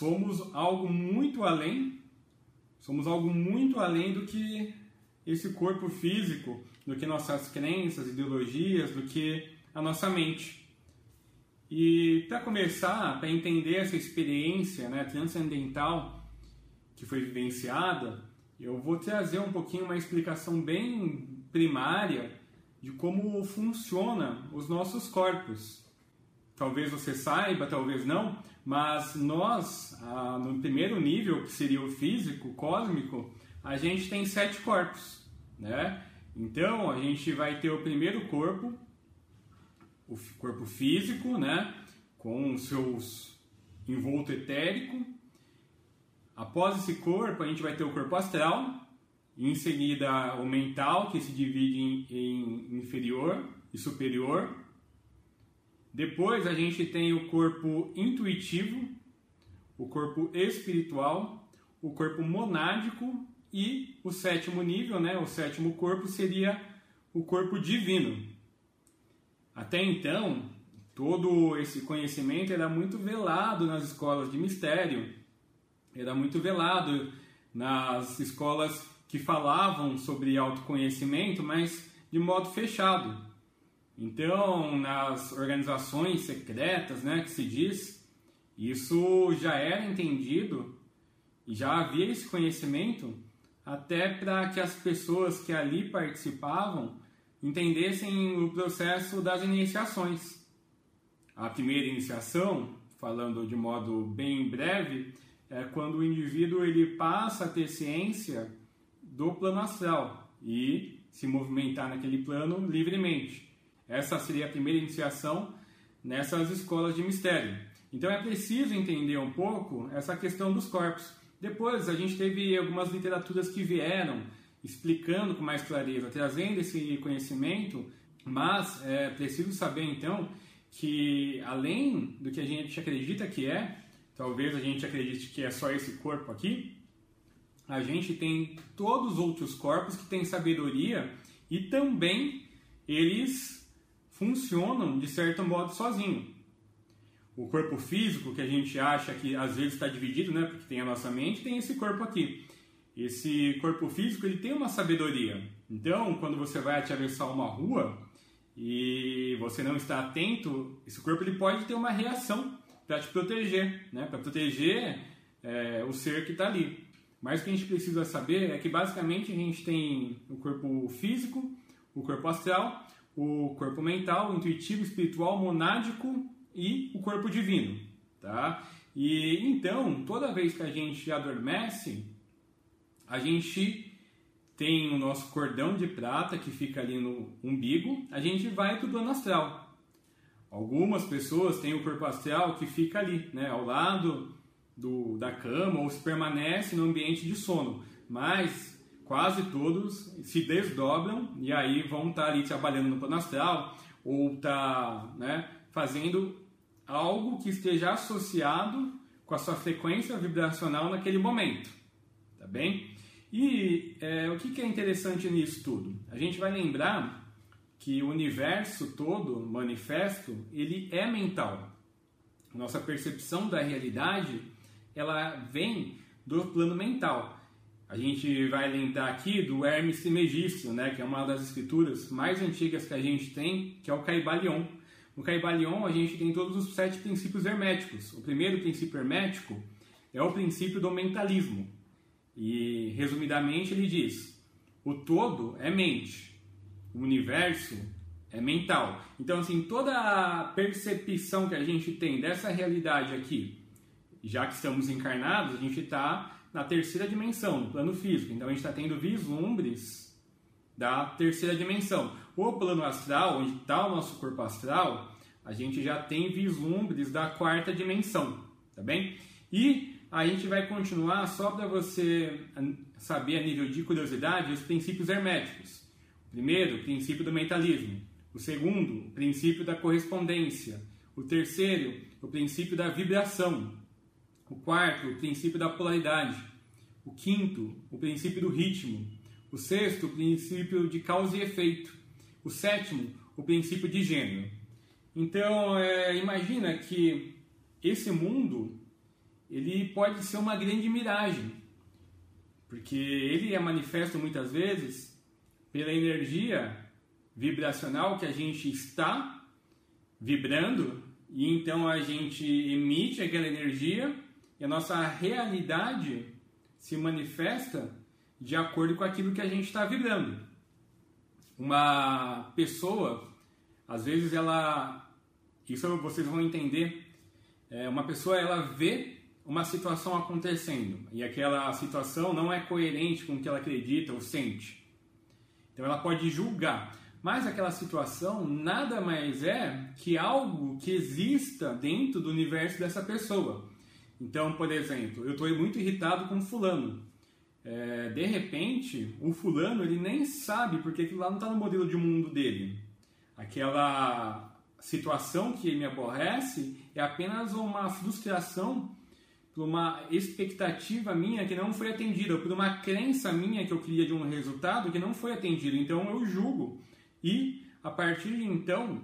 somos algo muito além, somos algo muito além do que esse corpo físico, do que nossas crenças, ideologias, do que a nossa mente. E para começar, para entender essa experiência né, transcendental que foi vivenciada, eu vou trazer um pouquinho uma explicação bem primária de como funciona os nossos corpos. Talvez você saiba, talvez não, mas nós, ah, no primeiro nível, que seria o físico, cósmico, a gente tem sete corpos, né? Então, a gente vai ter o primeiro corpo, o corpo físico, né? Com seus envolto etérico. Após esse corpo, a gente vai ter o corpo astral, em seguida o mental, que se divide em, em inferior e superior. Depois a gente tem o corpo intuitivo, o corpo espiritual, o corpo monádico e o sétimo nível, né, o sétimo corpo seria o corpo divino. Até então, todo esse conhecimento era muito velado nas escolas de mistério, era muito velado nas escolas que falavam sobre autoconhecimento, mas de modo fechado. Então, nas organizações secretas, né, que se diz, isso já era entendido e já havia esse conhecimento até para que as pessoas que ali participavam entendessem o processo das iniciações. A primeira iniciação, falando de modo bem breve, é quando o indivíduo ele passa a ter ciência do plano astral e se movimentar naquele plano livremente. Essa seria a primeira iniciação nessas escolas de mistério. Então é preciso entender um pouco essa questão dos corpos. Depois a gente teve algumas literaturas que vieram explicando com mais clareza, trazendo esse conhecimento, mas é preciso saber então que além do que a gente acredita que é, talvez a gente acredite que é só esse corpo aqui, a gente tem todos os outros corpos que têm sabedoria e também eles funcionam de certo modo sozinho o corpo físico, que a gente acha que às vezes está dividido, né, porque tem a nossa mente, tem esse corpo aqui. Esse corpo físico ele tem uma sabedoria. Então, quando você vai atravessar uma rua e você não está atento, esse corpo ele pode ter uma reação para te proteger, né, para proteger é, o ser que está ali. Mas o que a gente precisa saber é que basicamente a gente tem o corpo físico, o corpo astral, o corpo mental, o intuitivo, espiritual, monádico e o corpo divino, tá? E então, toda vez que a gente adormece, a gente tem o nosso cordão de prata que fica ali no umbigo, a gente vai para o plano astral. Algumas pessoas têm o corpo astral que fica ali, né, ao lado do, da cama ou se permanece no ambiente de sono, mas quase todos se desdobram e aí vão estar tá ali trabalhando no plano astral ou tá, né, fazendo algo que esteja associado com a sua frequência vibracional naquele momento, tá bem? E é, o que, que é interessante nisso tudo? A gente vai lembrar que o universo todo, manifesto, ele é mental. Nossa percepção da realidade, ela vem do plano mental. A gente vai lembrar aqui do Hermes Trismegisto, né, que é uma das escrituras mais antigas que a gente tem, que é o Caibalion no Caibalion, a gente tem todos os sete princípios herméticos. O primeiro princípio hermético é o princípio do mentalismo. E, resumidamente, ele diz: o todo é mente, o universo é mental. Então, assim, toda a percepção que a gente tem dessa realidade aqui, já que estamos encarnados, a gente está na terceira dimensão, no plano físico. Então, a gente está tendo vislumbres da terceira dimensão. O plano astral, onde está o nosso corpo astral, a gente já tem vislumbres da quarta dimensão, tá bem? E a gente vai continuar só para você saber a nível de curiosidade os princípios herméticos. Primeiro, o princípio do mentalismo. O segundo, o princípio da correspondência. O terceiro, o princípio da vibração. O quarto, o princípio da polaridade. O quinto, o princípio do ritmo. O sexto, o princípio de causa e efeito. O sétimo, o princípio de gênero. Então, é, imagina que esse mundo ele pode ser uma grande miragem, porque ele é manifesto muitas vezes pela energia vibracional que a gente está vibrando e então a gente emite aquela energia e a nossa realidade se manifesta de acordo com aquilo que a gente está vibrando. Uma pessoa, às vezes ela, isso vocês vão entender, é, uma pessoa ela vê uma situação acontecendo e aquela situação não é coerente com o que ela acredita ou sente. Então ela pode julgar. Mas aquela situação nada mais é que algo que exista dentro do universo dessa pessoa. Então, por exemplo, eu estou muito irritado com fulano. É, de repente, o fulano ele nem sabe porque aquilo lá não está no modelo de mundo dele. Aquela situação que me aborrece é apenas uma frustração por uma expectativa minha que não foi atendida, por uma crença minha que eu queria de um resultado que não foi atendido. Então eu julgo e a partir de então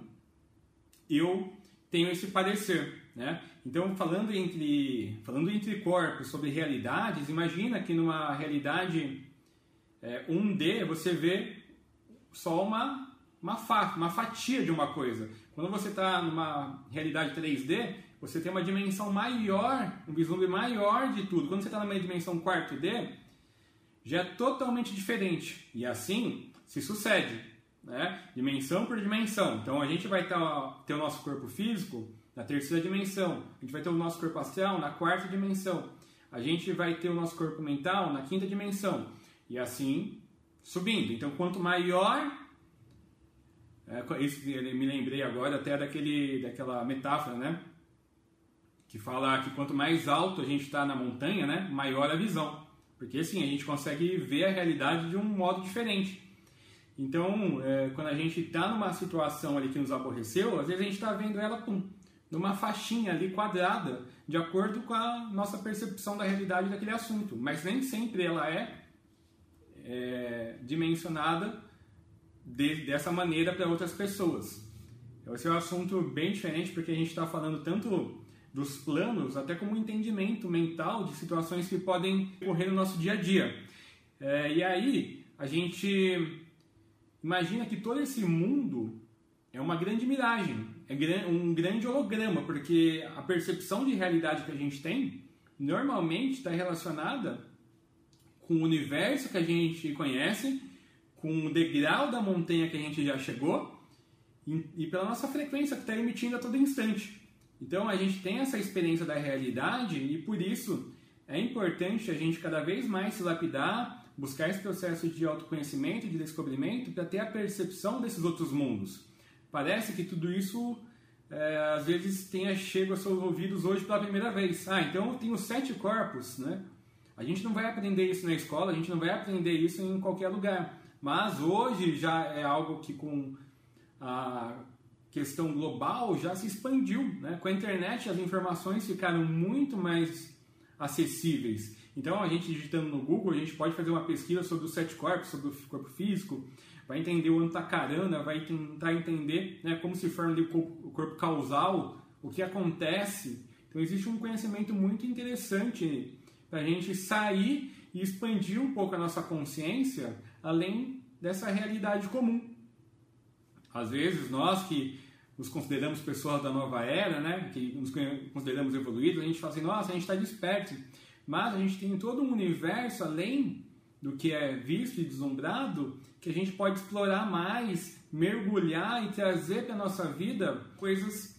eu tenho esse parecer, né? Então falando entre falando entre corpos sobre realidades, imagina que numa realidade é, 1D você vê só uma uma, fa, uma fatia de uma coisa. Quando você está numa realidade 3D, você tem uma dimensão maior, um vislumbre maior de tudo. Quando você está numa dimensão 4D, já é totalmente diferente. E assim se sucede né? dimensão por dimensão. Então a gente vai ter, ter o nosso corpo físico na terceira dimensão, a gente vai ter o nosso corpo astral na quarta dimensão, a gente vai ter o nosso corpo mental na quinta dimensão e assim subindo. Então quanto maior é, me lembrei agora até daquele, daquela metáfora, né? Que fala que quanto mais alto a gente está na montanha, né? Maior a visão. Porque assim, a gente consegue ver a realidade de um modo diferente. Então, é, quando a gente está numa situação ali que nos aborreceu, às vezes a gente está vendo ela pum, numa faixinha ali quadrada, de acordo com a nossa percepção da realidade daquele assunto. Mas nem sempre ela é, é dimensionada de, dessa maneira para outras pessoas. Esse é um assunto bem diferente porque a gente está falando tanto dos planos, até como entendimento mental de situações que podem ocorrer no nosso dia a dia. É, e aí, a gente Imagina que todo esse mundo é uma grande miragem, é um grande holograma, porque a percepção de realidade que a gente tem normalmente está relacionada com o universo que a gente conhece, com o degrau da montanha que a gente já chegou e, pela nossa frequência que está emitindo a todo instante. Então a gente tem essa experiência da realidade e por isso é importante a gente cada vez mais se lapidar buscar esse processo de autoconhecimento, de descobrimento, para ter a percepção desses outros mundos. Parece que tudo isso é, às vezes tenha chego aos seus ouvidos hoje pela primeira vez. Ah, então eu tenho sete corpos, né? A gente não vai aprender isso na escola, a gente não vai aprender isso em qualquer lugar. Mas hoje já é algo que com a questão global já se expandiu. Né? Com a internet as informações ficaram muito mais acessíveis. Então, a gente digitando no Google, a gente pode fazer uma pesquisa sobre os sete corpos, sobre o corpo físico, vai entender o antacarana, vai tentar entender né, como se forma o corpo causal, o que acontece. Então, existe um conhecimento muito interessante para a gente sair e expandir um pouco a nossa consciência além dessa realidade comum. Às vezes, nós que nos consideramos pessoas da nova era, né, que nos consideramos evoluídos, a gente fala assim, nossa, a gente está desperto. Mas a gente tem todo um universo além do que é visto e deslumbrado que a gente pode explorar mais, mergulhar e trazer para a nossa vida coisas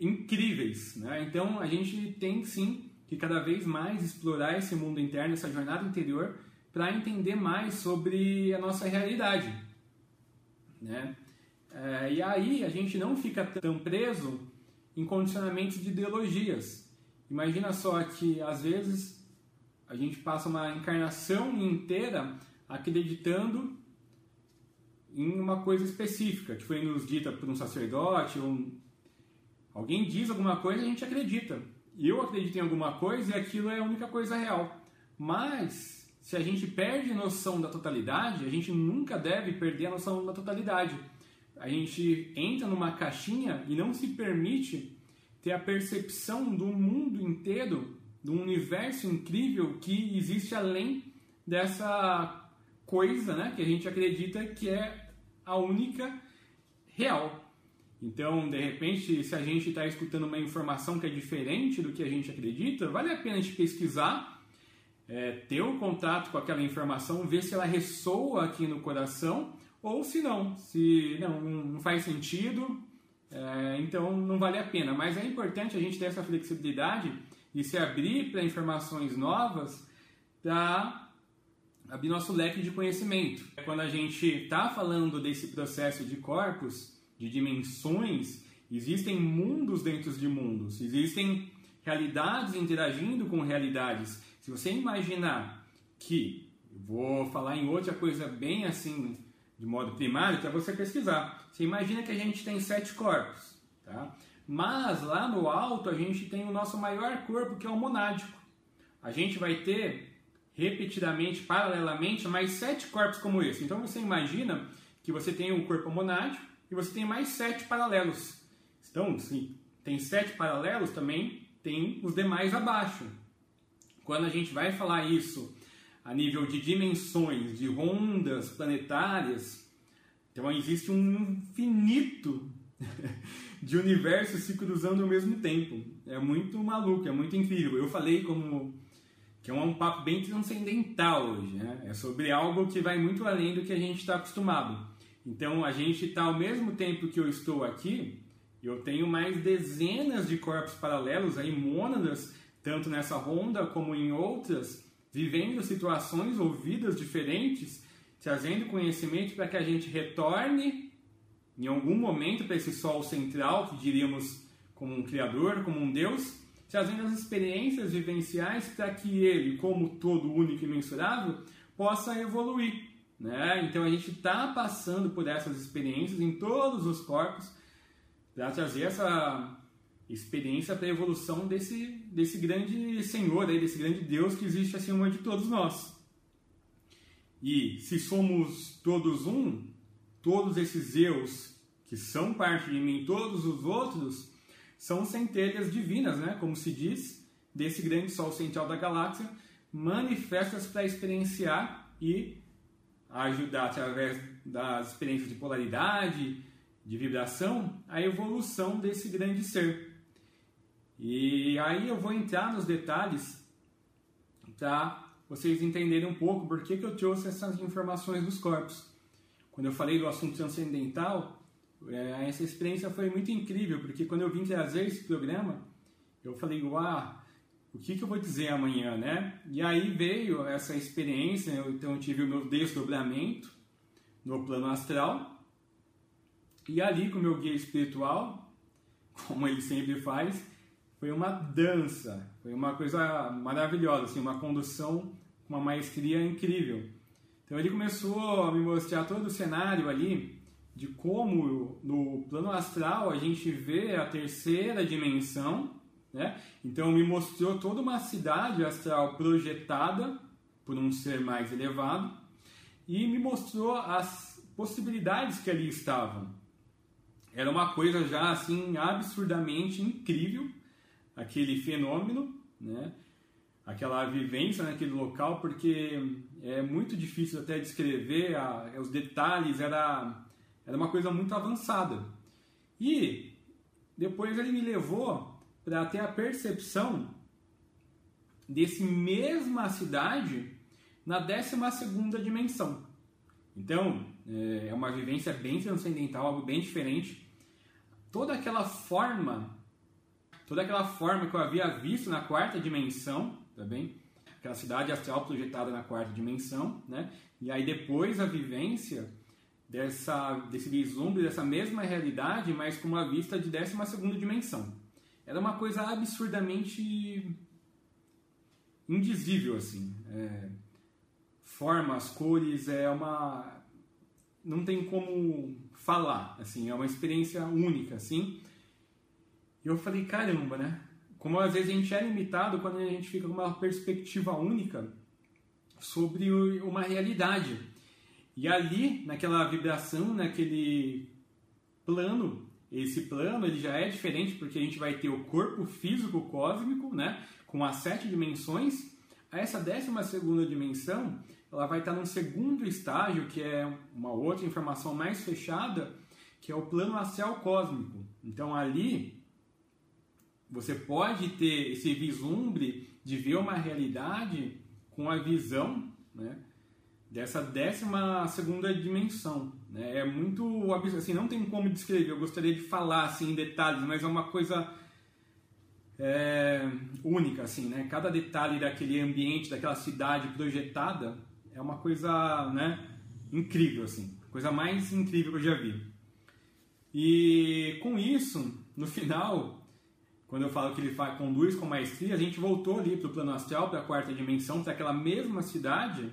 incríveis. Né? Então a gente tem sim que cada vez mais explorar esse mundo interno, essa jornada interior, para entender mais sobre a nossa realidade. Né? É, e aí a gente não fica tão preso em condicionamentos de ideologias. Imagina só que às vezes a gente passa uma encarnação inteira acreditando em uma coisa específica, que foi nos dita por um sacerdote, ou alguém diz alguma coisa e a gente acredita. Eu acredito em alguma coisa e aquilo é a única coisa real. Mas se a gente perde noção da totalidade, a gente nunca deve perder a noção da totalidade. A gente entra numa caixinha e não se permite ter a percepção do mundo inteiro, do universo incrível que existe além dessa coisa, né, que a gente acredita que é a única real. Então, de repente, se a gente está escutando uma informação que é diferente do que a gente acredita, vale a pena a gente pesquisar, é, ter um contato com aquela informação, ver se ela ressoa aqui no coração ou se não, se não, não faz sentido, é, então não vale a pena. Mas é importante a gente ter essa flexibilidade e se abrir para informações novas para abrir nosso leque de conhecimento. Quando a gente está falando desse processo de corpos, de dimensões, existem mundos dentro de mundos, existem realidades interagindo com realidades. Se você imaginar que, vou falar em outra coisa bem assim, de modo primário, para você pesquisar. Você imagina que a gente tem sete corpos, tá? Mas lá no alto a gente tem o nosso maior corpo, que é o monádico. A gente vai ter repetidamente, paralelamente, mais sete corpos como esse. Então você imagina que você tem um corpo monádico e você tem mais sete paralelos. Então, se tem sete paralelos, também tem os demais abaixo. Quando a gente vai falar isso a nível de dimensões, de rondas planetárias, então existe um infinito de universos se cruzando ao mesmo tempo. É muito maluco, é muito incrível. Eu falei como que é um papo bem transcendental hoje, né? É sobre algo que vai muito além do que a gente está acostumado. Então a gente está ao mesmo tempo que eu estou aqui, eu tenho mais dezenas de corpos paralelos aí, mônadas, tanto nessa ronda como em outras, vivendo situações ou vidas diferentes, trazendo conhecimento para que a gente retorne em algum momento para esse sol central, que diríamos como um criador, como um Deus, trazendo as experiências vivenciais para que ele, como todo único e mensurável, possa evoluir. Né? Então a gente está passando por essas experiências em todos os corpos para trazer essa experiência para a evolução desse, desse grande Senhor, aí, desse grande Deus que existe acima de todos nós. E se somos todos um, todos esses eus que são parte de mim, todos os outros, são centelhas divinas, né? como se diz, desse grande Sol central da galáxia, manifestas para experienciar e ajudar através das experiências de polaridade, de vibração, a evolução desse grande ser. E aí eu vou entrar nos detalhes para vocês entenderem um pouco por que, que eu trouxe essas informações dos corpos. Quando eu falei do assunto transcendental, é, essa experiência foi muito incrível, porque quando eu vim trazer esse programa, eu falei, uau, o que, que eu vou dizer amanhã, né? E aí veio essa experiência, então eu tive o meu desdobramento no plano astral, e ali com o meu guia espiritual, como ele sempre faz, foi uma dança, foi uma coisa maravilhosa, assim, uma condução uma maestria incrível. Então ele começou a me mostrar todo o cenário ali de como no plano astral a gente vê a terceira dimensão, né? Então me mostrou toda uma cidade astral projetada por um ser mais elevado e me mostrou as possibilidades que ali estavam. Era uma coisa já assim absurdamente incrível aquele fenômeno, né? Aquela vivência naquele local, porque é muito difícil até descrever a, os detalhes, era, era uma coisa muito avançada. E depois ele me levou para ter a percepção desse mesma cidade na 12 dimensão. Então, é, é uma vivência bem transcendental, algo bem diferente. Toda aquela forma, toda aquela forma que eu havia visto na quarta dimensão, tá bem? Aquela cidade astral projetada na quarta dimensão, né? E aí depois a vivência dessa, desse vislumbre, dessa mesma realidade, mas com uma vista de 12 dimensão era uma coisa absurdamente indizível, assim. É, formas, cores, é uma... não tem como falar, assim, é uma experiência única, assim. E eu falei, caramba, né? Como às vezes a gente é limitado quando a gente fica com uma perspectiva única sobre uma realidade. E ali, naquela vibração, naquele plano, esse plano ele já é diferente porque a gente vai ter o corpo físico cósmico, né, com as sete dimensões. Essa décima segunda dimensão, ela vai estar num segundo estágio, que é uma outra informação mais fechada, que é o plano astral cósmico. Então ali você pode ter esse vislumbre de ver uma realidade com a visão, né, dessa décima segunda dimensão. Né? É muito assim, não tem como descrever. Eu gostaria de falar assim em detalhes, mas é uma coisa é, única assim, né? Cada detalhe daquele ambiente, daquela cidade projetada é uma coisa, né? Incrível assim, coisa mais incrível que eu já vi. E com isso, no final, quando eu falo que ele conduz com maestria, a gente voltou ali para o plano astral, para a quarta dimensão, para aquela mesma cidade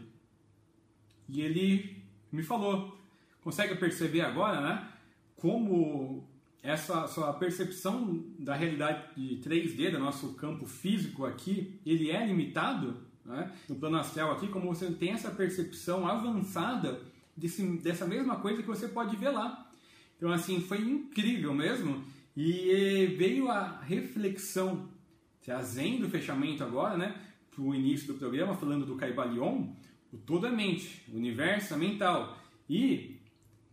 e ele me falou, consegue perceber agora, né? Como essa sua percepção da realidade de 3D, do nosso campo físico aqui, ele é limitado, né? No plano astral aqui, como você tem essa percepção avançada desse, dessa mesma coisa que você pode ver lá. Então, assim, foi incrível mesmo. E veio a reflexão, trazendo o fechamento agora, né? Para o início do programa, falando do Caibalion, o todo é mente, o universo é mental. E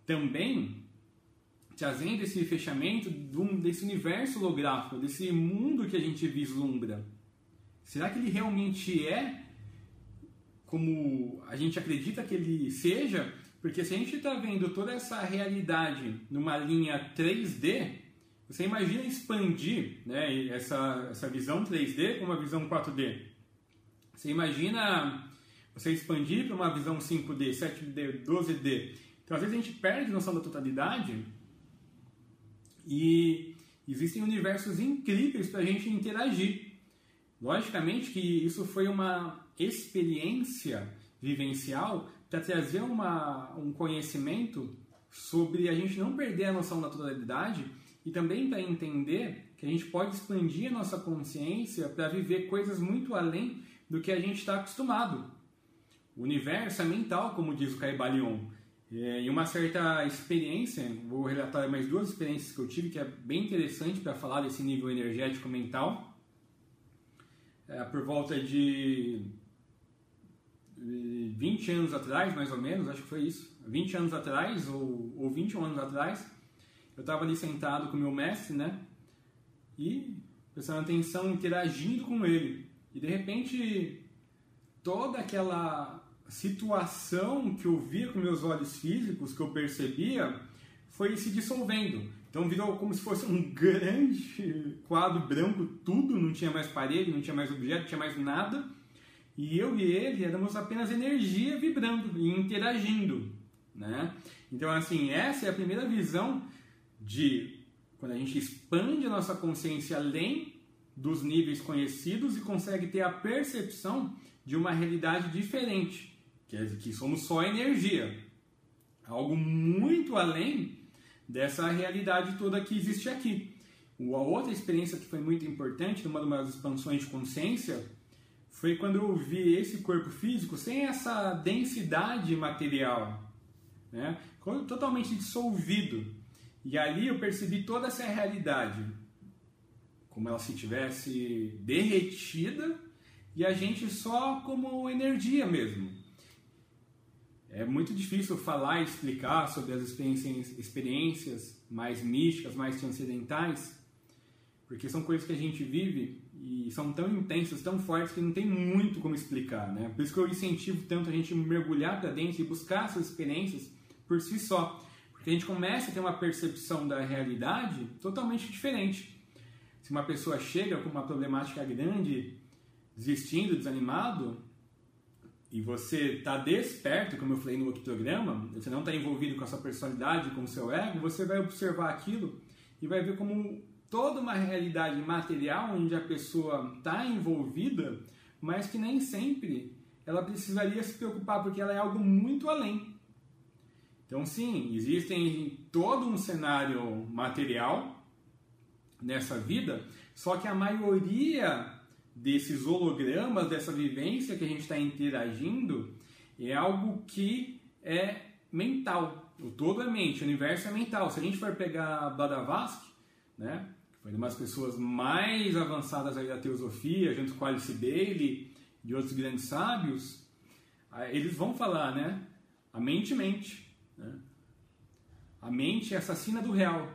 também trazendo esse fechamento desse universo holográfico, desse mundo que a gente vislumbra. Será que ele realmente é como a gente acredita que ele seja? Porque se a gente está vendo toda essa realidade numa linha 3D, você imagina expandir né, essa, essa visão 3D com uma visão 4D. Você imagina você expandir para uma visão 5D, 7D, 12D. Então, às vezes, a gente perde a noção da totalidade e existem universos incríveis para a gente interagir. Logicamente que isso foi uma experiência vivencial para trazer uma, um conhecimento sobre a gente não perder a noção da totalidade e também para entender que a gente pode expandir a nossa consciência para viver coisas muito além do que a gente está acostumado. O universo é mental, como diz o Caibalion. É, e uma certa experiência, vou relatar mais duas experiências que eu tive, que é bem interessante para falar desse nível energético mental. É, por volta de 20 anos atrás, mais ou menos, acho que foi isso, 20 anos atrás, ou, ou 21 anos atrás, eu estava ali sentado com o meu mestre, né? E prestando atenção, interagindo com ele. E de repente, toda aquela situação que eu via com meus olhos físicos, que eu percebia, foi se dissolvendo. Então virou como se fosse um grande quadro branco, tudo, não tinha mais parede, não tinha mais objeto, não tinha mais nada. E eu e ele éramos apenas energia vibrando e interagindo, né? Então assim, essa é a primeira visão de quando a gente expande a nossa consciência além dos níveis conhecidos e consegue ter a percepção de uma realidade diferente quer dizer que somos só energia. Algo muito além dessa realidade toda que existe aqui. A outra experiência que foi muito importante, numa das expansões de consciência, foi quando eu vi esse corpo físico sem essa densidade material, né? totalmente dissolvido. E ali eu percebi toda essa realidade, como ela se tivesse derretida e a gente só como energia mesmo. É muito difícil falar e explicar sobre as experiências, experiências mais místicas, mais transcendentais, porque são coisas que a gente vive e são tão intensas, tão fortes que não tem muito como explicar, né? Por isso que eu incentivo tanto a gente mergulhar para dentro e buscar essas experiências por si só, porque a gente começa a ter uma percepção da realidade totalmente diferente. Se uma pessoa chega com uma problemática grande, desistindo, desanimado, e você está desperto, como eu falei no outro programa, você não está envolvido com a sua personalidade, com o seu ego, você vai observar aquilo e vai ver como toda uma realidade material onde a pessoa está envolvida, mas que nem sempre ela precisaria se preocupar porque ela é algo muito além. Então, sim, existem todo um cenário material nessa vida, só que a maioria desses hologramas, dessa vivência que a gente está interagindo, é algo que é mental. O todo é mente, o universo é mental. Se a gente for pegar Blavatsky, né, que foi uma das pessoas mais avançadas da teosofia, junto com Alice Bailey e outros grandes sábios, eles vão falar, né, a mente mente. Né? A mente é assassina do real.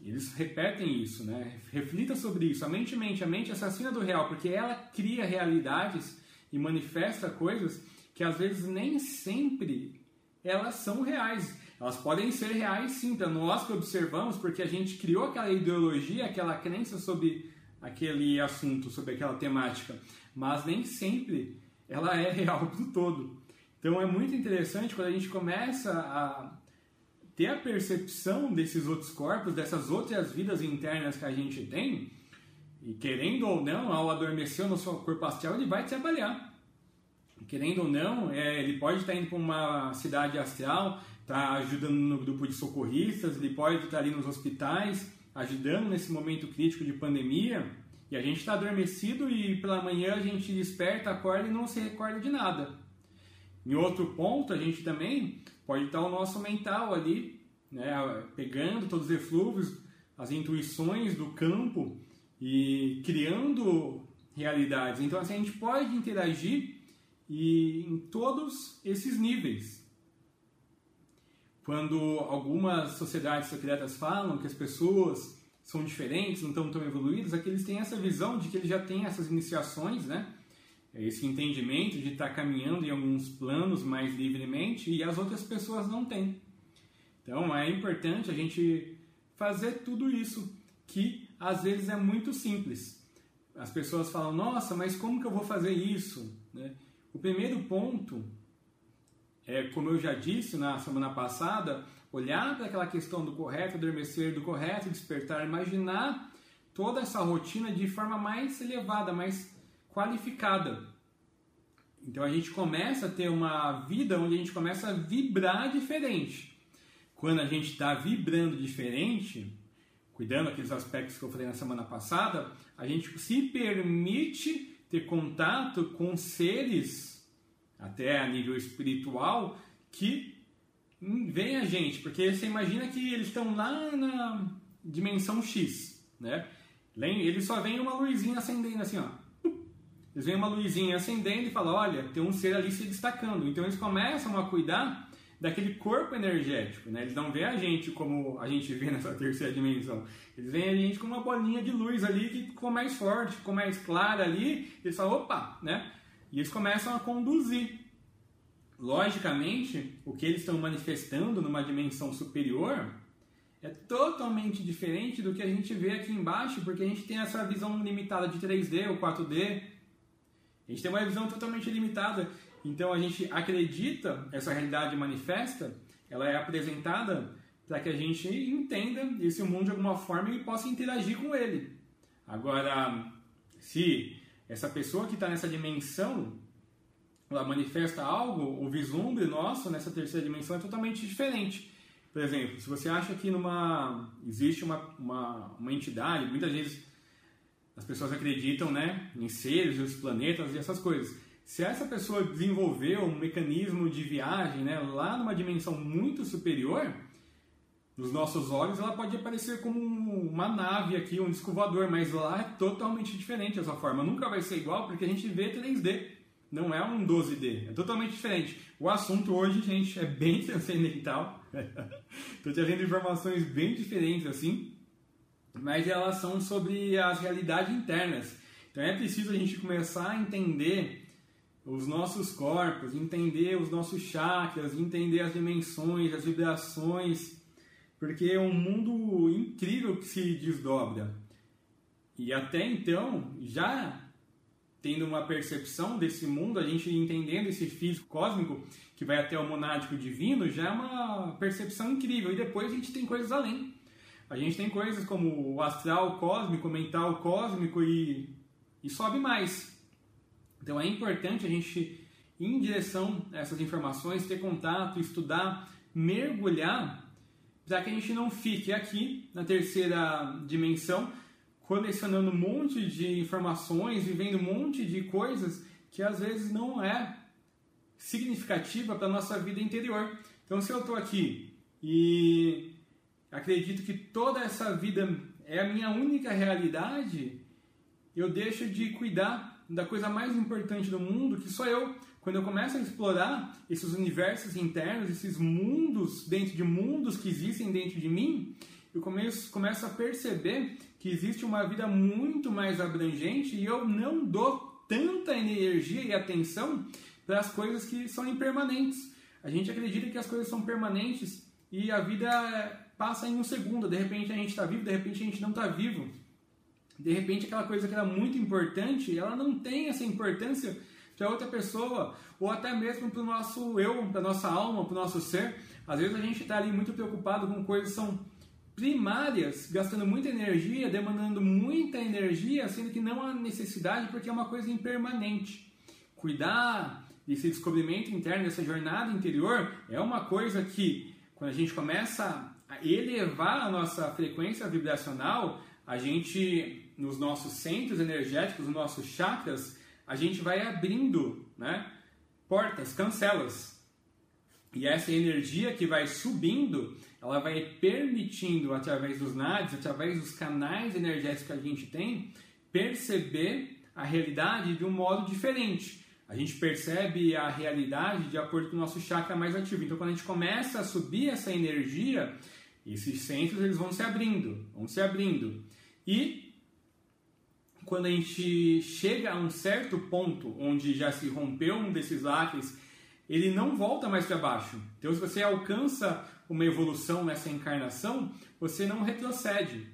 Eles repetem isso, né? Reflita sobre isso. A mente mente, a mente é assassina do real, porque ela cria realidades e manifesta coisas que às vezes nem sempre elas são reais. Elas podem ser reais sim, para nós que observamos, porque a gente criou aquela ideologia, aquela crença sobre aquele assunto, sobre aquela temática, mas nem sempre ela é real do todo. Então é muito interessante quando a gente começa a ter a percepção desses outros corpos, dessas outras vidas internas que a gente tem, e querendo ou não, ao adormecer no seu corpo astral, ele vai trabalhar. Querendo ou não, é, ele pode estar indo para uma cidade astral, estar ajudando no grupo de socorristas, ele pode estar ali nos hospitais, ajudando nesse momento crítico de pandemia, e a gente está adormecido e pela manhã a gente desperta, acorda e não se recorda de nada. Em outro ponto, a gente também pode estar o nosso mental ali, né, pegando todos os eflúvios, as intuições do campo e criando realidades. Então, assim, a gente pode interagir e em todos esses níveis. Quando algumas sociedades secretas falam que as pessoas são diferentes, não estão tão evoluídas, é têm essa visão de que eles já têm essas iniciações, né? É esse entendimento de estar caminhando em alguns planos mais livremente e as outras pessoas não têm. Então é importante a gente fazer tudo isso que às vezes é muito simples. As pessoas falam: Nossa, mas como que eu vou fazer isso? Né? O primeiro ponto é, como eu já disse na semana passada, olhar para aquela questão do correto adormecer, do correto despertar, imaginar toda essa rotina de forma mais elevada, mais qualificada. Então a gente começa a ter uma vida onde a gente começa a vibrar diferente. Quando a gente está vibrando diferente, cuidando daqueles aspectos que eu falei na semana passada, a gente se permite ter contato com seres, até a nível espiritual, que vem a gente, porque você imagina que eles estão lá na dimensão X, né? Eles só vem uma luzinha acendendo assim, ó. Eles veem uma luzinha acendendo e falam: olha, tem um ser ali se destacando. Então eles começam a cuidar daquele corpo energético. Né? Eles não veem a gente como a gente vê nessa terceira dimensão. Eles veem a gente como uma bolinha de luz ali que ficou mais forte, ficou mais clara ali. Eles falam: opa, né? E eles começam a conduzir. Logicamente, o que eles estão manifestando numa dimensão superior é totalmente diferente do que a gente vê aqui embaixo, porque a gente tem essa visão limitada de 3D ou 4D, a gente tem uma visão totalmente limitada. Então a gente acredita, essa realidade manifesta, ela é apresentada para que a gente entenda esse mundo de alguma forma e possa interagir com ele. Agora, se essa pessoa que está nessa dimensão ela manifesta algo, o vislumbre nosso nessa terceira dimensão é totalmente diferente. Por exemplo, se você acha que numa existe uma, uma, uma entidade, muitas vezes as pessoas acreditam né, em seres, os planetas e essas coisas. Se essa pessoa desenvolveu um mecanismo de viagem né, lá numa dimensão muito superior, nos nossos olhos ela pode aparecer como uma nave aqui, um disco voador, mas lá é totalmente diferente essa forma. Nunca vai ser igual porque a gente vê 3D, não é um 12D, é totalmente diferente. O assunto hoje, gente, é bem transcendental. Estou trazendo informações bem diferentes assim mas elas são sobre as realidades internas. Então é preciso a gente começar a entender os nossos corpos, entender os nossos chakras, entender as dimensões, as vibrações, porque é um mundo incrível que se desdobra. E até então, já tendo uma percepção desse mundo, a gente entendendo esse físico cósmico que vai até o monádico divino, já é uma percepção incrível. E depois a gente tem coisas além. A gente tem coisas como o astral cósmico, o mental cósmico e, e sobe mais. Então é importante a gente ir em direção a essas informações, ter contato, estudar, mergulhar, para que a gente não fique aqui na terceira dimensão colecionando um monte de informações, vivendo um monte de coisas que às vezes não é significativa para a nossa vida interior. Então, se eu estou aqui e acredito que toda essa vida é a minha única realidade, eu deixo de cuidar da coisa mais importante do mundo, que sou eu. Quando eu começo a explorar esses universos internos, esses mundos dentro de mundos que existem dentro de mim, eu começo, começo a perceber que existe uma vida muito mais abrangente e eu não dou tanta energia e atenção para as coisas que são impermanentes. A gente acredita que as coisas são permanentes e a vida passa em um segundo. De repente a gente está vivo, de repente a gente não está vivo. De repente aquela coisa que era muito importante, ela não tem essa importância para outra pessoa, ou até mesmo para o nosso eu, para nossa alma, para o nosso ser. Às vezes a gente está ali muito preocupado com coisas que são primárias, gastando muita energia, demandando muita energia, sendo que não há necessidade porque é uma coisa impermanente. Cuidar desse descobrimento interno, dessa jornada interior, é uma coisa que, quando a gente começa elevar a nossa frequência vibracional, a gente, nos nossos centros energéticos, nos nossos chakras, a gente vai abrindo né, portas, cancelas. E essa energia que vai subindo, ela vai permitindo, através dos nadis, através dos canais energéticos que a gente tem, perceber a realidade de um modo diferente. A gente percebe a realidade de acordo com o nosso chakra mais ativo. Então, quando a gente começa a subir essa energia, esses centros eles vão se abrindo, vão se abrindo. E quando a gente chega a um certo ponto onde já se rompeu um desses lacres, ele não volta mais para baixo. Então, se você alcança uma evolução nessa encarnação, você não retrocede.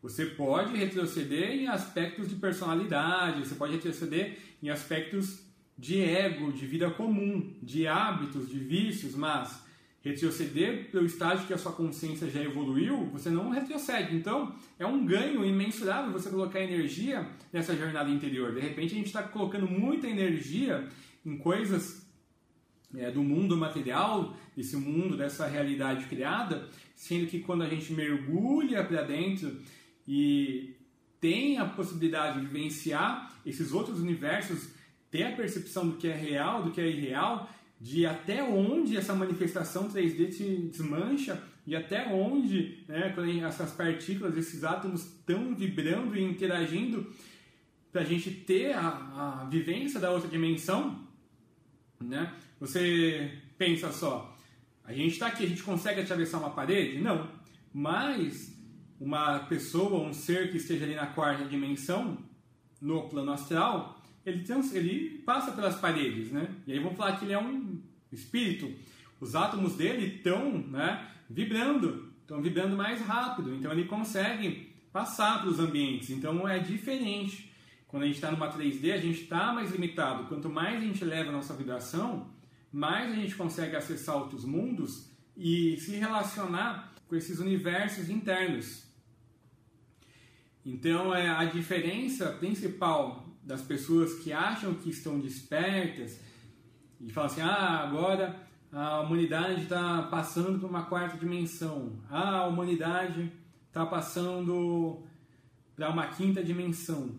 Você pode retroceder em aspectos de personalidade, você pode retroceder em aspectos de ego, de vida comum, de hábitos, de vícios, mas retroceder pelo estágio que a sua consciência já evoluiu, você não retrocede. Então, é um ganho imensurável você colocar energia nessa jornada interior. De repente, a gente está colocando muita energia em coisas é, do mundo material, desse mundo, dessa realidade criada, sendo que quando a gente mergulha para dentro e tem a possibilidade de vivenciar esses outros universos, ter a percepção do que é real, do que é irreal, de até onde essa manifestação 3D se desmancha e até onde né, essas partículas, esses átomos estão vibrando e interagindo para a gente ter a, a, vivência da outra dimensão, né? Você pensa só, a gente está aqui, a gente consegue atravessar uma parede? Não, mas uma pessoa, um ser que esteja ali na quarta dimensão, no plano astral, ele, ele passa pelas paredes, né? E aí vamos falar que ele é um espírito. Os átomos dele estão né, vibrando, estão vibrando mais rápido, então ele consegue passar para os ambientes. Então é diferente. Quando a gente está numa 3D, a gente está mais limitado. Quanto mais a gente leva a nossa vibração, mais a gente consegue acessar outros mundos e se relacionar com esses universos internos. Então, é a diferença principal das pessoas que acham que estão despertas e falam assim: ah, agora a humanidade está passando por uma quarta dimensão, ah, a humanidade está passando para uma quinta dimensão.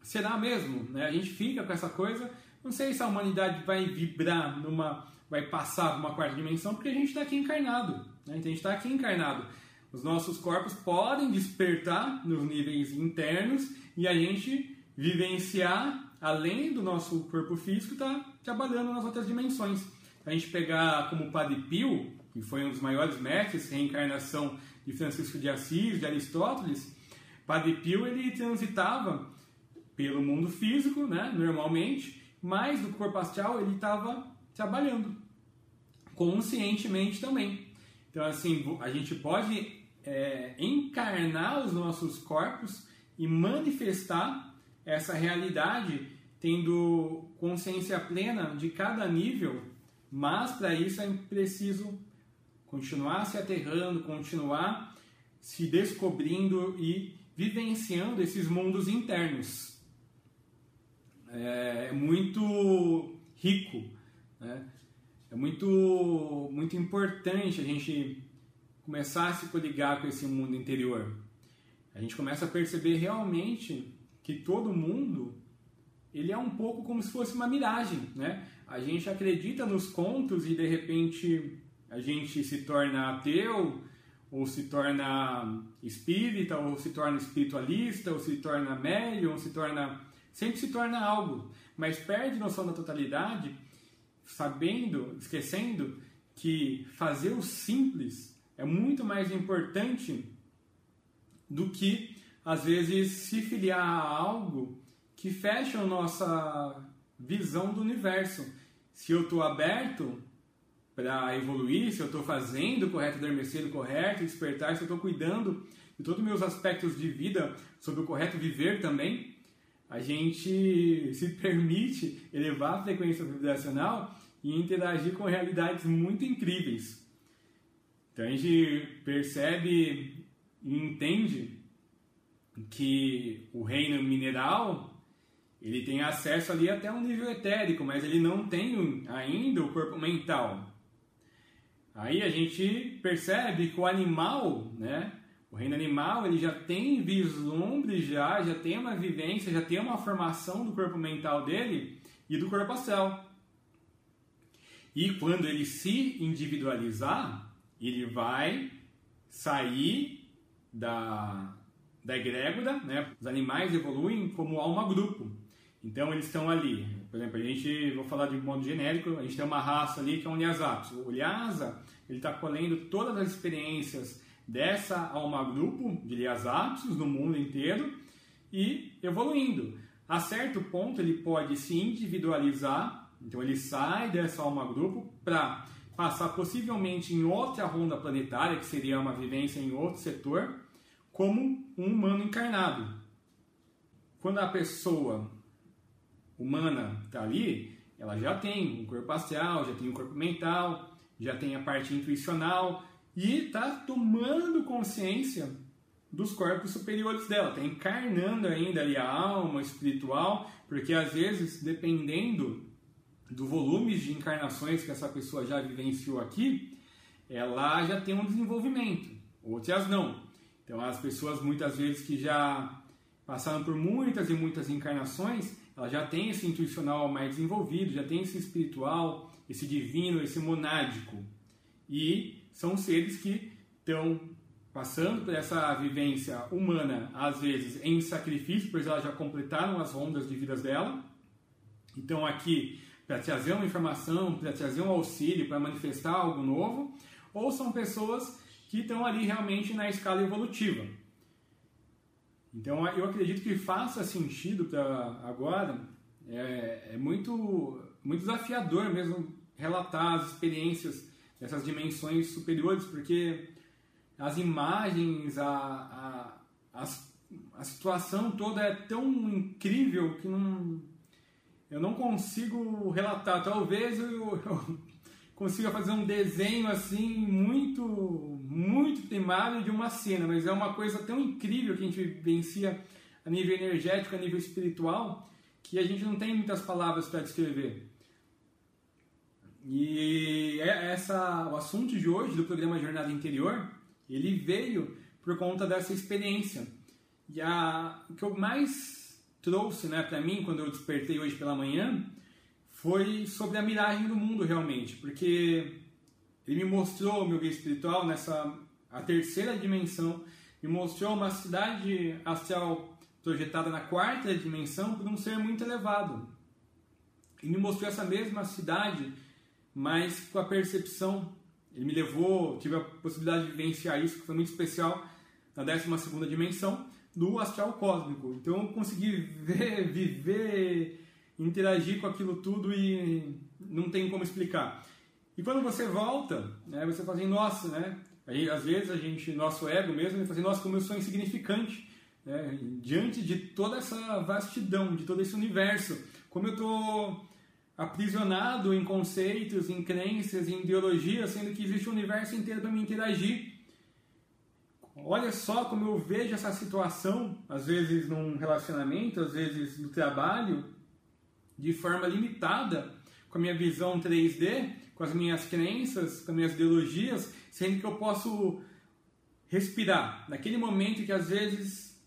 Será mesmo? Né? A gente fica com essa coisa. Não sei se a humanidade vai vibrar numa, vai passar uma quarta dimensão, porque a gente está aqui encarnado. Né? Então a gente está aqui encarnado. Os nossos corpos podem despertar nos níveis internos e a gente vivenciar, além do nosso corpo físico, está trabalhando nas outras dimensões. A gente pegar como o Padre Pio, que foi um dos maiores mestres, reencarnação de Francisco de Assis, de Aristóteles, Padre Pio ele transitava pelo mundo físico, né, normalmente, mas do corpo astral ele estava trabalhando conscientemente também. Então, assim, a gente pode é, encarnar os nossos corpos e manifestar essa realidade tendo consciência plena de cada nível, mas para isso é preciso continuar se aterrando, continuar se descobrindo e vivenciando esses mundos internos. É, é muito rico, né? é muito, muito importante a gente começar a se coligar com esse mundo interior. A gente começa a perceber realmente que todo mundo ele é um pouco como se fosse uma miragem, né? A gente acredita nos contos e de repente a gente se torna ateu, ou se torna espírita, ou se torna espiritualista, ou se torna médium, ou se torna. sempre se torna algo, mas perde noção da totalidade, sabendo, esquecendo que fazer o simples é muito mais importante do que, às vezes, se filiar a algo que fecha a nossa visão do universo. Se eu estou aberto para evoluir, se eu estou fazendo o correto, adormecer o correto, despertar, se eu estou cuidando de todos os meus aspectos de vida, sobre o correto viver também, a gente se permite elevar a frequência vibracional e interagir com realidades muito incríveis. Então a gente percebe e entende que o reino mineral ele tem acesso ali até um nível etérico, mas ele não tem ainda o corpo mental. Aí a gente percebe que o animal, né, o reino animal, ele já tem vislumbre, já, já tem uma vivência, já tem uma formação do corpo mental dele e do corpo astral. E quando ele se individualizar, ele vai sair da, da egrégora, né? Os animais evoluem como alma-grupo. Então eles estão ali. Por exemplo, a gente, vou falar de modo genérico, a gente tem uma raça ali que é um Lhasa. O Lhasa, ele está colhendo todas as experiências dessa alma-grupo de Lhasa no mundo inteiro e evoluindo. A certo ponto ele pode se individualizar então ele sai dessa alma grupo para passar possivelmente em outra ronda planetária, que seria uma vivência em outro setor, como um humano encarnado. Quando a pessoa humana está ali, ela já tem um corpo astral, já tem um corpo mental, já tem a parte intuicional e está tomando consciência dos corpos superiores dela, está encarnando ainda ali a alma espiritual, porque às vezes, dependendo do volume de encarnações que essa pessoa já vivenciou aqui, ela já tem um desenvolvimento, outras não. Então, as pessoas muitas vezes que já passaram por muitas e muitas encarnações, ela já tem esse intuicional mais desenvolvido, já tem esse espiritual, esse divino, esse monádico. E são seres que estão passando por essa vivência humana, às vezes em sacrifício, pois elas já completaram as rondas de vidas dela. Então aqui para trazer uma informação, para trazer um auxílio, para manifestar algo novo, ou são pessoas que estão ali realmente na escala evolutiva. Então eu acredito que faça sentido para agora, é, é, muito, muito desafiador mesmo relatar as experiências dessas dimensões superiores, porque as imagens, a, a, a, situação toda é tão incrível que não eu não consigo relatar. Talvez eu, eu consiga fazer um desenho assim muito, muito primário de uma cena, mas é uma coisa tão incrível que a gente vivencia a nível energético, a nível espiritual, que a gente não tem muitas palavras para descrever. E é essa, o assunto de hoje do programa Jornada Interior, ele veio por conta dessa experiência. E a, o que eu mais trouxe né, para mim quando eu despertei hoje pela manhã foi sobre a miragem do mundo realmente, porque ele me mostrou meu guia espiritual nessa a terceira dimensão, me mostrou uma cidade astral projetada na quarta dimensão por um ser muito elevado. E me mostrou essa mesma cidade, mas com a percepção. Ele me levou, tive a possibilidade de vivenciar isso, que foi muito especial, na 12 segunda dimensão do astral cósmico. Então eu consegui ver, viver, interagir com aquilo tudo e não tem como explicar. E quando você volta, né, você fala assim, nossa, né? Aí, às vezes a gente, nosso ego mesmo, ele fala assim, nossa, como eu sou insignificante. Né, diante de toda essa vastidão, de todo esse universo, como eu estou aprisionado em conceitos, em crenças, em ideologias, sendo que existe um universo inteiro para me interagir. Olha só como eu vejo essa situação, às vezes num relacionamento, às vezes no trabalho, de forma limitada, com a minha visão 3D, com as minhas crenças, com as minhas ideologias, sendo que eu posso respirar. Naquele momento que às vezes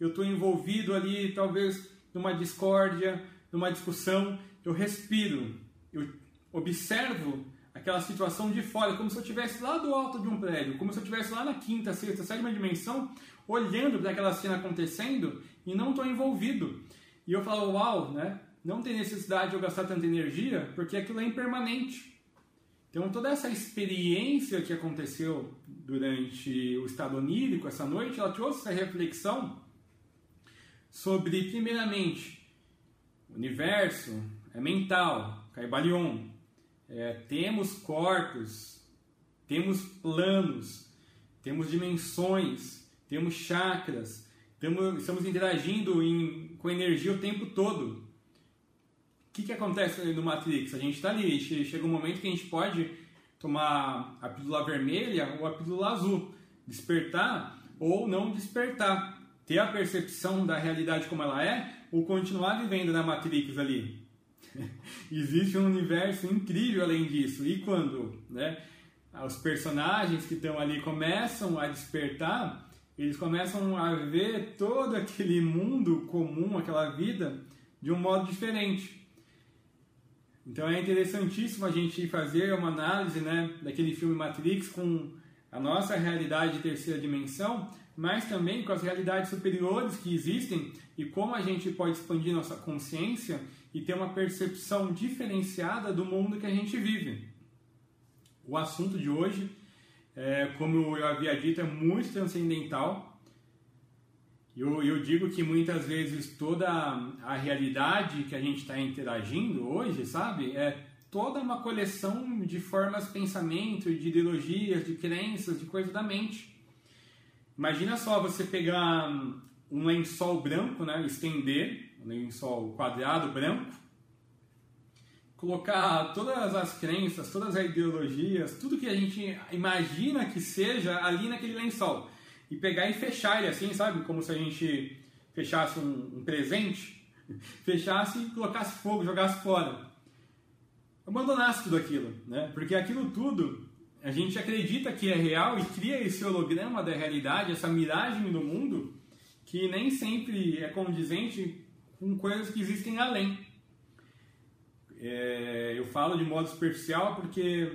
eu estou envolvido ali, talvez numa discórdia, numa discussão, eu respiro, eu observo aquela situação de fora, como se eu estivesse lá do alto de um prédio, como se eu estivesse lá na quinta, sexta, sétima dimensão, olhando para aquela cena acontecendo e não estou envolvido. E eu falo, uau, né? Não tem necessidade de eu gastar tanta energia, porque aquilo é impermanente. Então, toda essa experiência que aconteceu durante o estado onírico essa noite, ela trouxe essa reflexão sobre, primeiramente, o universo é mental, Caibalion. É, temos corpos, temos planos, temos dimensões, temos chakras, estamos interagindo em, com energia o tempo todo. Que, que acontece no Matrix? A gente está ali, chega um momento que a gente pode tomar a pílula vermelha ou a pílula azul, despertar ou não despertar ter a percepção da realidade como ela é ou continuar vivendo na Matrix ali. Existe um universo incrível além disso. E quando né, os personagens que estão ali começam a despertar, eles começam a ver todo aquele mundo comum, aquela vida, de um modo diferente. Então é interessantíssimo a gente fazer uma análise né, daquele filme Matrix com a nossa realidade de terceira dimensão, mas também com as realidades superiores que existem e como a gente pode expandir nossa consciência e ter uma percepção diferenciada do mundo que a gente vive. O assunto de hoje, é, como eu havia dito, é muito transcendental. Eu, eu digo que muitas vezes toda a realidade que a gente está interagindo hoje, sabe, é toda uma coleção de formas pensamento, de ideologias, de crenças, de coisas da mente. Imagina só você pegar um lençol branco, né, estender, um lençol quadrado branco, colocar todas as crenças, todas as ideologias, tudo que a gente imagina que seja ali naquele lençol e pegar e fechar ele assim, sabe? Como se a gente fechasse um, um presente, fechasse e colocasse fogo, jogasse fora. Abandonasse tudo aquilo, né? Porque aquilo tudo a gente acredita que é real e cria esse holograma da realidade, essa miragem do mundo, que nem sempre é condizente com coisas que existem além. É, eu falo de modo superficial porque,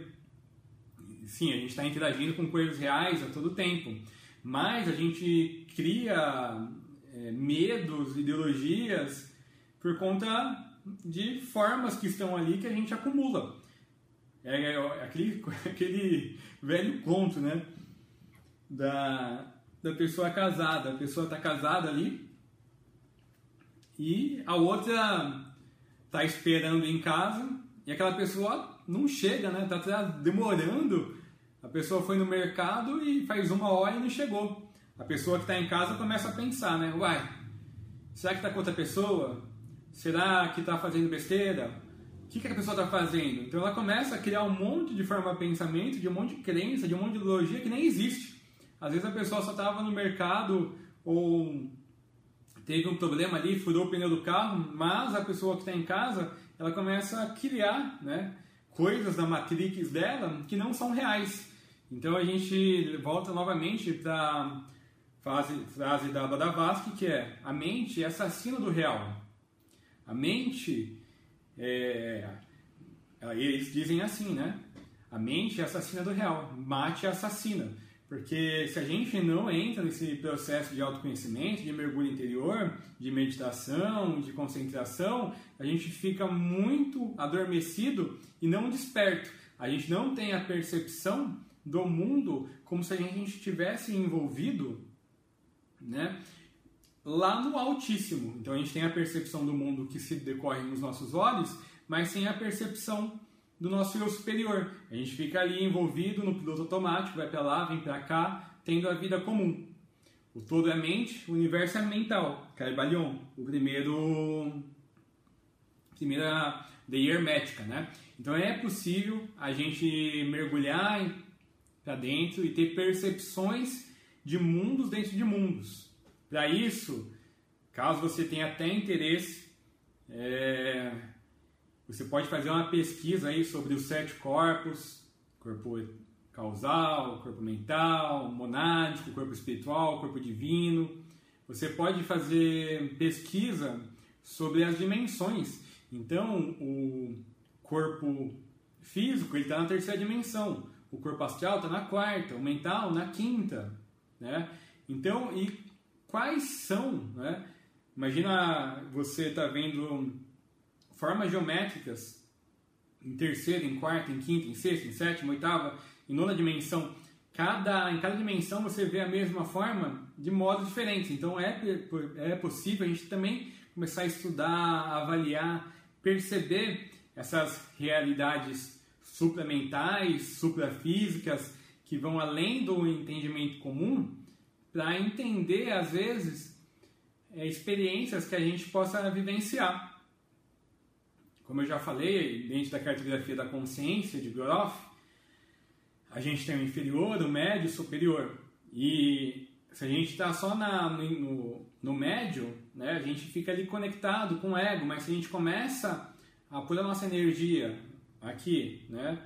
sim, a gente está interagindo com coisas reais a todo tempo, mas a gente cria é, medos, ideologias por conta de formas que estão ali que a gente acumula. É, é aquele, aquele velho conto, né? Da, da pessoa casada. A pessoa está casada ali e a outra está esperando em casa e aquela pessoa não chega, né? Tá demorando. A pessoa foi no mercado e faz uma hora e não chegou. A pessoa que está em casa começa a pensar, né? Uai, será que está com outra pessoa? Será que está fazendo besteira? que, que a pessoa está fazendo? Então ela começa a criar um monte de forma de pensamento, de um monte de crença, de um monte de ideologia que nem existe. Às vezes a pessoa só estava no mercado ou teve um problema ali, furou o pneu do carro, mas a pessoa que está em casa, ela começa a criar né, coisas da matrix dela que não são reais. Então a gente volta novamente para a frase da Blavatsky, que é a mente é assassina do real. A mente é, eles dizem assim, né? A mente é assassina do real, mate é assassina. Porque se a gente não entra nesse processo de autoconhecimento, de mergulho interior, de meditação, de concentração, a gente fica muito adormecido e não desperto. A gente não tem a percepção do mundo como se a gente estivesse envolvido né, lá no Altíssimo. Então a gente tem a percepção do mundo que se decorre nos nossos olhos, mas sem a percepção do nosso eu superior. A gente fica ali envolvido no piloto automático, vai para lá, vem para cá, tendo a vida comum. O todo é mente, o universo é mental. Caibalion, o primeiro primeira lei hermética, né? Então é possível a gente mergulhar para dentro e ter percepções de mundos dentro de mundos. Para isso, caso você tenha até interesse, é, você pode fazer uma pesquisa aí sobre os sete corpos, corpo causal, corpo mental, monádico, corpo espiritual, corpo divino. Você pode fazer pesquisa sobre as dimensões. Então, o corpo físico está na terceira dimensão, o corpo astral está na quarta, o mental na quinta, né? Então, e quais são, né? Imagina você está vendo formas geométricas em terceira, em quarta, em quinta, em sexta, em sétima, oitava, em nona dimensão. Cada, em cada dimensão você vê a mesma forma de modos diferentes. Então é, é possível a gente também começar a estudar, avaliar, perceber essas realidades suplementais, suprafísicas, que vão além do entendimento comum, para entender, às vezes, é, experiências que a gente possa vivenciar. Como eu já falei, dentro da cartografia da consciência de Groff, a gente tem o inferior, o médio o superior. E se a gente está só na, no, no médio, né, a gente fica ali conectado com o ego, mas se a gente começa a pôr a nossa energia aqui, né,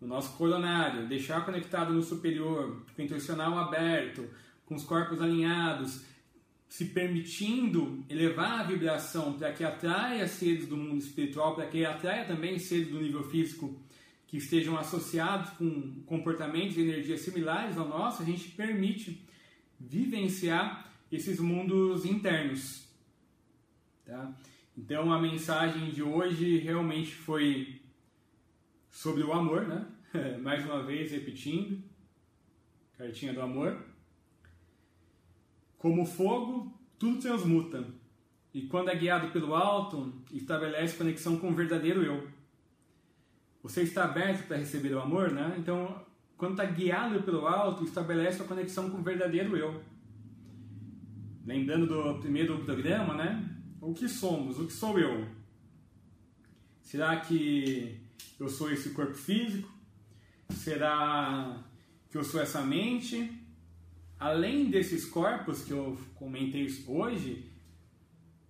no nosso coronário, deixar conectado no superior, com o intencional aberto, com os corpos alinhados, se permitindo elevar a vibração para que atraia seres do mundo espiritual, para que atraia também seres do nível físico que estejam associados com comportamentos e energias similares ao nosso, a gente permite vivenciar esses mundos internos. Tá? Então a mensagem de hoje realmente foi sobre o amor, né? Mais uma vez repetindo, cartinha do amor. Como fogo, tudo transmuta. E quando é guiado pelo alto, estabelece conexão com o verdadeiro eu. Você está aberto para receber o amor, né? Então, quando está guiado pelo alto, estabelece a conexão com o verdadeiro eu. Lembrando do primeiro programa, né? O que somos? O que sou eu? Será que eu sou esse corpo físico? Será que eu sou essa mente? Além desses corpos que eu comentei hoje,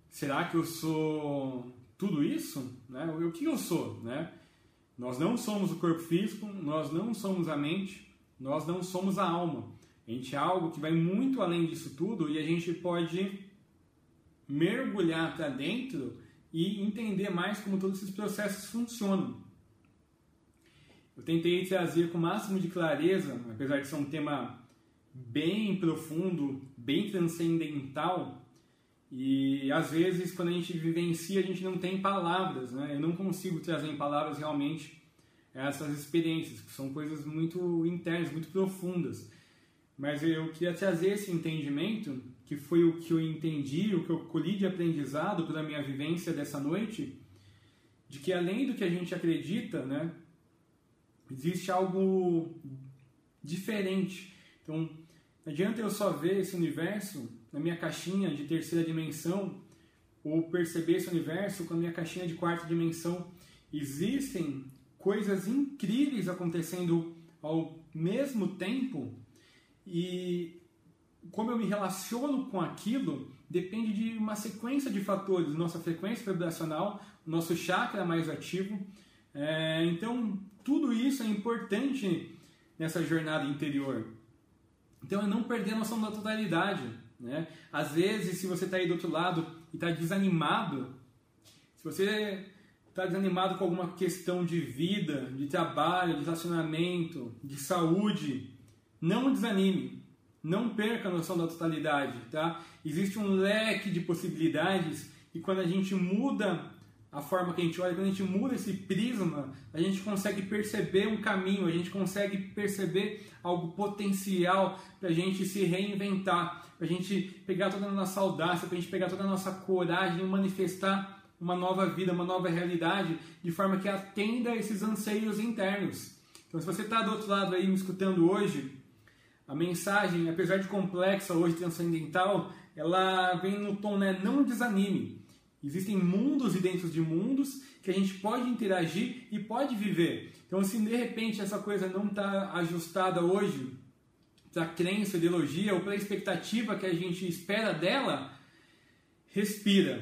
será que eu sou tudo isso? Né? O que eu sou? Né? Nós não somos o corpo físico, nós não somos a mente, nós não somos a alma. A gente é algo que vai muito além disso tudo e a gente pode mergulhar para dentro e entender mais como todos esses processos funcionam. Eu tentei trazer com o máximo de clareza, apesar de ser um tema bem profundo, bem transcendental, e às vezes quando a gente vivencia a gente não tem palavras, né? Eu não consigo trazer em palavras realmente essas experiências, que são coisas muito internas, muito profundas. Mas eu queria trazer esse entendimento que foi o que eu entendi, o que eu colhi de aprendizado pela minha vivência dessa noite, de que além do que a gente acredita, né, existe algo diferente. Então, não adianta eu só ver esse universo na minha caixinha de terceira dimensão ou perceber esse universo com a minha caixinha de quarta dimensão. Existem coisas incríveis acontecendo ao mesmo tempo e como eu me relaciono com aquilo depende de uma sequência de fatores, nossa frequência vibracional, nosso chakra mais ativo. É, então, tudo isso é importante nessa jornada interior. Então, é não perder a noção da totalidade. Né? Às vezes, se você está aí do outro lado e está desanimado, se você está desanimado com alguma questão de vida, de trabalho, de relacionamento, de saúde, não desanime não perca a noção da totalidade, tá? Existe um leque de possibilidades e quando a gente muda a forma que a gente olha, quando a gente muda esse prisma, a gente consegue perceber um caminho, a gente consegue perceber algo potencial para a gente se reinventar, para a gente pegar toda a nossa audácia, para a gente pegar toda a nossa coragem e manifestar uma nova vida, uma nova realidade, de forma que atenda esses anseios internos. Então, se você está do outro lado aí me escutando hoje, a mensagem, apesar de complexa hoje, transcendental, ela vem no tom, né? Não desanime. Existem mundos e dentro de mundos que a gente pode interagir e pode viver. Então, se de repente essa coisa não está ajustada hoje para a crença, ideologia ou para a expectativa que a gente espera dela, respira.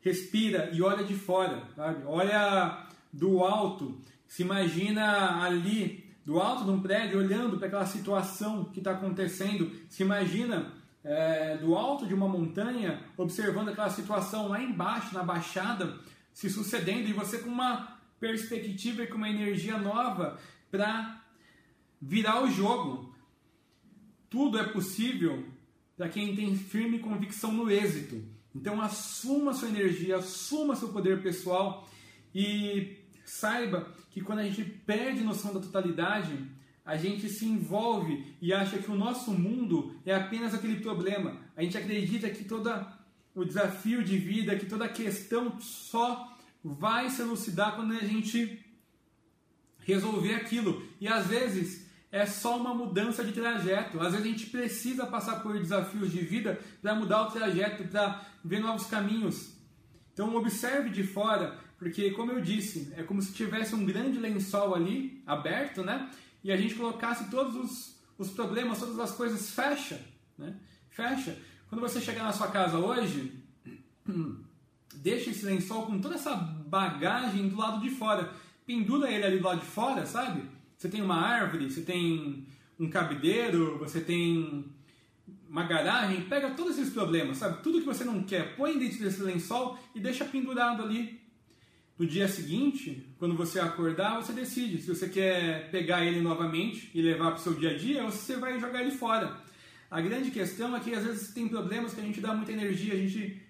Respira e olha de fora, sabe? Olha do alto. Se imagina ali do alto de um prédio, olhando para aquela situação que está acontecendo. Se imagina é, do alto de uma montanha, observando aquela situação lá embaixo, na baixada, se sucedendo, e você com uma perspectiva e com uma energia nova para virar o jogo. Tudo é possível para quem tem firme convicção no êxito. Então assuma sua energia, assuma seu poder pessoal e saiba que quando a gente perde noção da totalidade, a gente se envolve e acha que o nosso mundo é apenas aquele problema. A gente acredita que todo o desafio de vida, que toda a questão só vai se elucidar quando a gente resolver aquilo. E às vezes é só uma mudança de trajeto. Às vezes a gente precisa passar por desafios de vida para mudar o trajeto, para ver novos caminhos. Então observe de fora, porque como eu disse, é como se tivesse um grande lençol ali aberto, né? E a gente colocasse todos os, os problemas, todas as coisas fecha, né? Fecha. Quando você chegar na sua casa hoje, deixa esse lençol com toda essa bagagem do lado de fora. Pendura ele ali do lado de fora, sabe? Você tem uma árvore, você tem um cabideiro, você tem uma garagem, pega todos esses problemas, sabe? Tudo que você não quer, põe dentro desse lençol e deixa pendurado ali. No dia seguinte, quando você acordar, você decide se você quer pegar ele novamente e levar para o seu dia a dia ou se você vai jogar ele fora. A grande questão é que às vezes tem problemas que a gente dá muita energia, a gente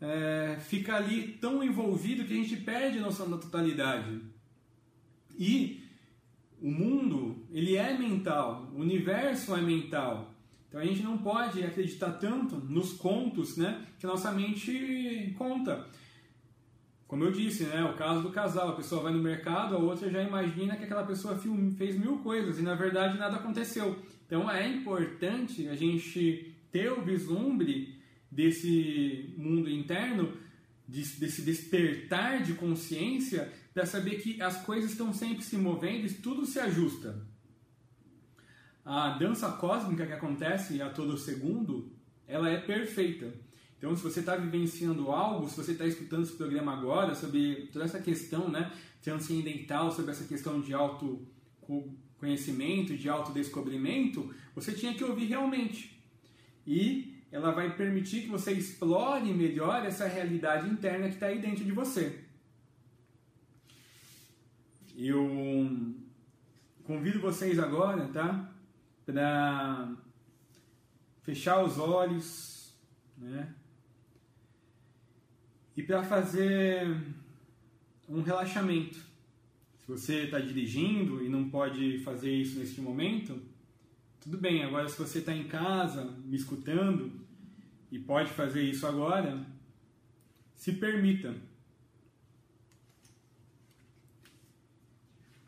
é, fica ali tão envolvido que a gente perde a noção da totalidade. E o mundo, ele é mental, o universo é mental. Então a gente não pode acreditar tanto nos contos né, que a nossa mente conta. Como eu disse, né, o caso do casal, a pessoa vai no mercado, a outra já imagina que aquela pessoa fez mil coisas e na verdade nada aconteceu. Então é importante a gente ter o vislumbre desse mundo interno, desse despertar de consciência, para saber que as coisas estão sempre se movendo e tudo se ajusta. A dança cósmica que acontece a todo segundo, ela é perfeita. Então, se você está vivenciando algo, se você está escutando esse programa agora sobre toda essa questão né, transcendental, sobre essa questão de autoconhecimento, de autodescobrimento, você tinha que ouvir realmente. E ela vai permitir que você explore melhor essa realidade interna que está aí dentro de você. Eu convido vocês agora, tá? Para fechar os olhos, né? E para fazer um relaxamento. Se você está dirigindo e não pode fazer isso neste momento, tudo bem, agora se você está em casa me escutando e pode fazer isso agora, se permita.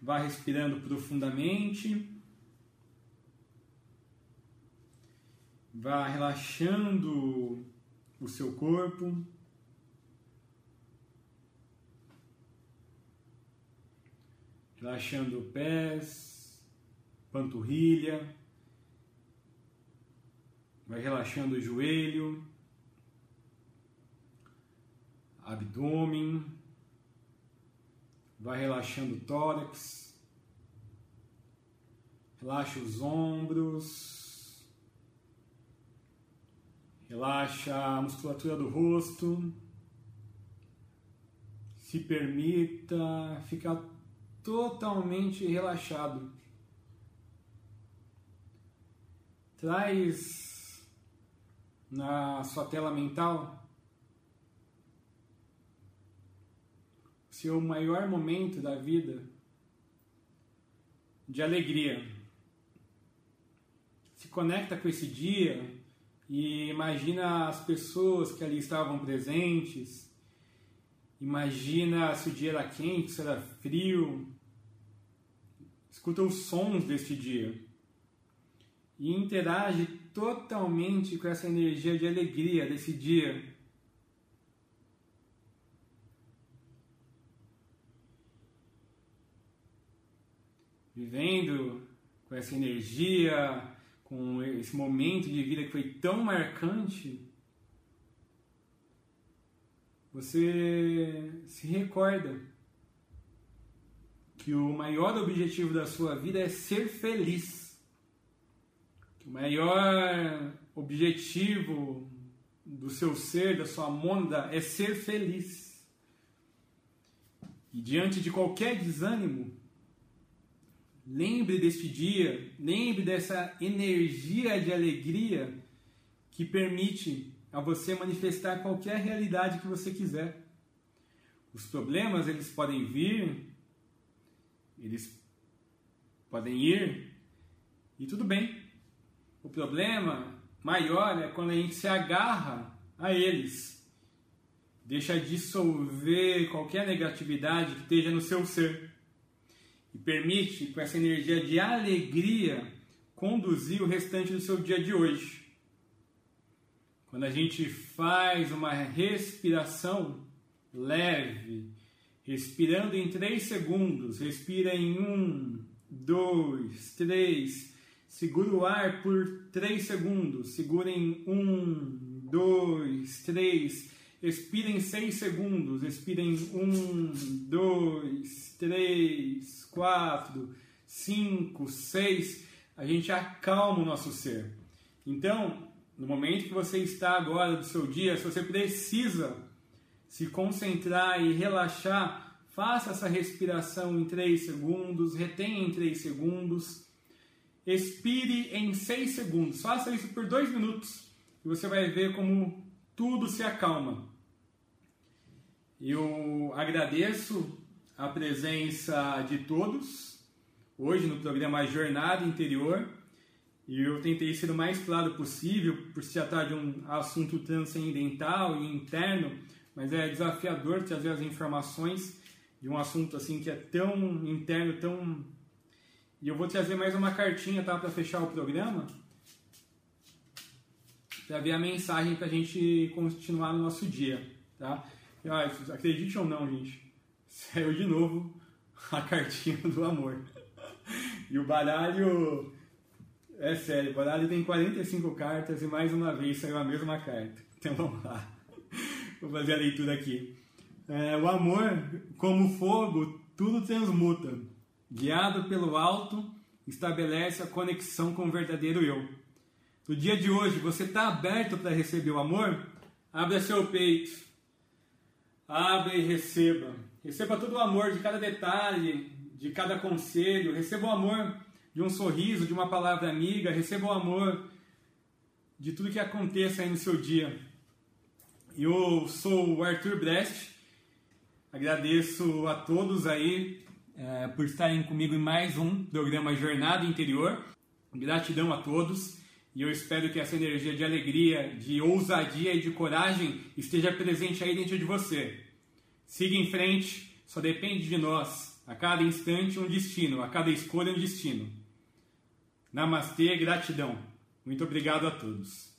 Vá respirando profundamente. Vá relaxando o seu corpo. Relaxando pés, panturrilha, Vai relaxando o joelho, abdômen, vai relaxando o tórax, relaxa os ombros, relaxa a musculatura do rosto, se permita ficar totalmente relaxado. Traz na sua tela mental seu maior momento da vida de alegria. Se conecta com esse dia e imagina as pessoas que ali estavam presentes. Imagina se o dia era quente, se era frio. Escuta os sons deste dia e interage totalmente com essa energia de alegria desse dia. Vivendo com essa energia, com esse momento de vida que foi tão marcante, você se recorda que o maior objetivo da sua vida é ser feliz o maior objetivo do seu ser, da sua mônada, é ser feliz. E diante de qualquer desânimo, lembre deste dia, lembre dessa energia de alegria que permite a você manifestar qualquer realidade que você quiser. Os problemas eles podem vir, eles podem ir e tudo bem. O problema maior é quando a gente se agarra a eles. Deixa dissolver qualquer negatividade que esteja no seu ser. E permite, com essa energia de alegria, conduzir o restante do seu dia de hoje. Quando a gente faz uma respiração leve, respirando em 3 segundos, respira em 1, 2, 3, segura o ar por 3 segundos, segura em 1, 2, 3, expira em 6 segundos, expira em 1, 2, 3, 4, 5, 6, a gente acalma o nosso ser. Então, no momento que você está agora do seu dia, se você precisa se concentrar e relaxar, faça essa respiração em 3 segundos, retenha em 3 segundos, expire em 6 segundos. Faça isso por 2 minutos e você vai ver como tudo se acalma. Eu agradeço a presença de todos hoje no programa Jornada Interior. E eu tentei ser o mais claro possível, por se tratar de um assunto transcendental e interno, mas é desafiador trazer as informações de um assunto assim que é tão interno, tão. E eu vou trazer mais uma cartinha tá, para fechar o programa, para ver a mensagem para a gente continuar no nosso dia. Tá? Ah, acredite ou não, gente, saiu de novo a cartinha do amor. E o baralho é sério, o baralho tem 45 cartas e mais uma vez saiu a mesma carta. Então vamos lá. Vou fazer a leitura aqui. É, o amor, como fogo, tudo transmuta. Guiado pelo alto, estabelece a conexão com o verdadeiro eu. No dia de hoje, você está aberto para receber o amor? Abra seu peito. Abra e receba. Receba todo o amor de cada detalhe, de cada conselho. Receba o amor de um sorriso, de uma palavra amiga, receba o amor de tudo que aconteça aí no seu dia. Eu sou o Arthur Brest, agradeço a todos aí é, por estarem comigo em mais um programa Jornada Interior. Gratidão a todos e eu espero que essa energia de alegria, de ousadia e de coragem esteja presente aí dentro de você. Siga em frente, só depende de nós. A cada instante um destino, a cada escolha um destino. Namastê, gratidão. Muito obrigado a todos.